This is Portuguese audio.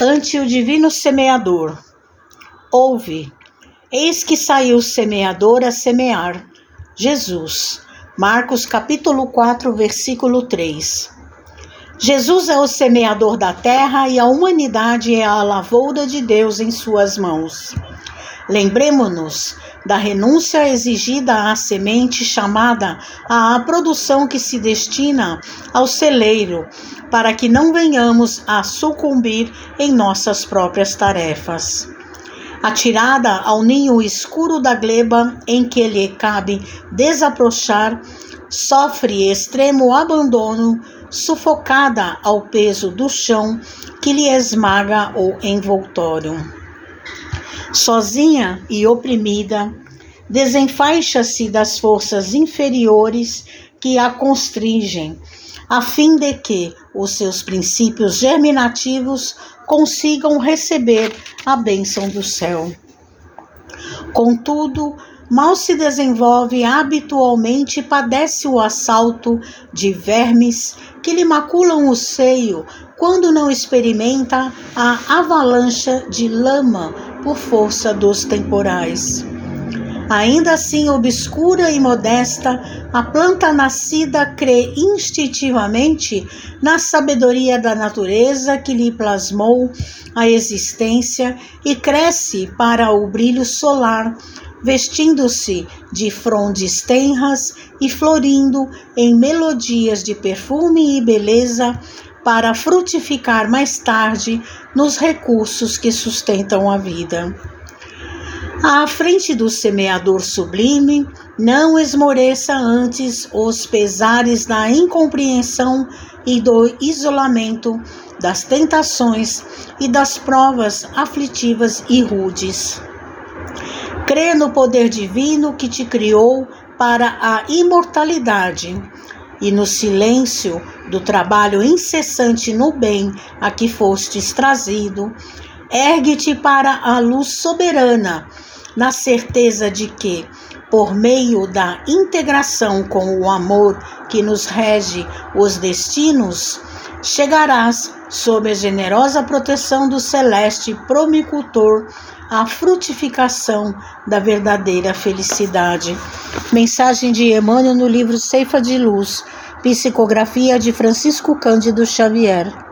ante o divino semeador. Ouve, eis que saiu o semeador a semear. Jesus. Marcos capítulo 4, versículo 3. Jesus é o semeador da terra e a humanidade é a lavoura de Deus em suas mãos. Lembremos-nos da renúncia exigida à semente chamada à produção que se destina ao celeiro, para que não venhamos a sucumbir em nossas próprias tarefas. Atirada ao ninho escuro da gleba em que lhe cabe desabrochar, sofre extremo abandono, sufocada ao peso do chão que lhe esmaga o envoltório sozinha e oprimida, desenfaixa-se das forças inferiores que a constringem, a fim de que os seus princípios germinativos consigam receber a bênção do céu. Contudo, mal se desenvolve habitualmente padece o assalto de vermes que lhe maculam o seio quando não experimenta a avalanche de lama por força dos temporais. Ainda assim obscura e modesta, a planta nascida crê instintivamente na sabedoria da natureza que lhe plasmou a existência e cresce para o brilho solar, vestindo-se de frondes tenras e florindo em melodias de perfume e beleza para frutificar mais tarde nos recursos que sustentam a vida. À frente do semeador sublime, não esmoreça antes os pesares da incompreensão e do isolamento, das tentações e das provas aflitivas e rudes. Crê no poder divino que te criou para a imortalidade e no silêncio do trabalho incessante no bem a que fostes trazido, ergue-te para a luz soberana, na certeza de que, por meio da integração com o amor que nos rege os destinos, chegarás, sob a generosa proteção do celeste promicultor, à frutificação da verdadeira felicidade. Mensagem de Emmanuel no livro Ceifa de Luz, psicografia de Francisco Cândido Xavier.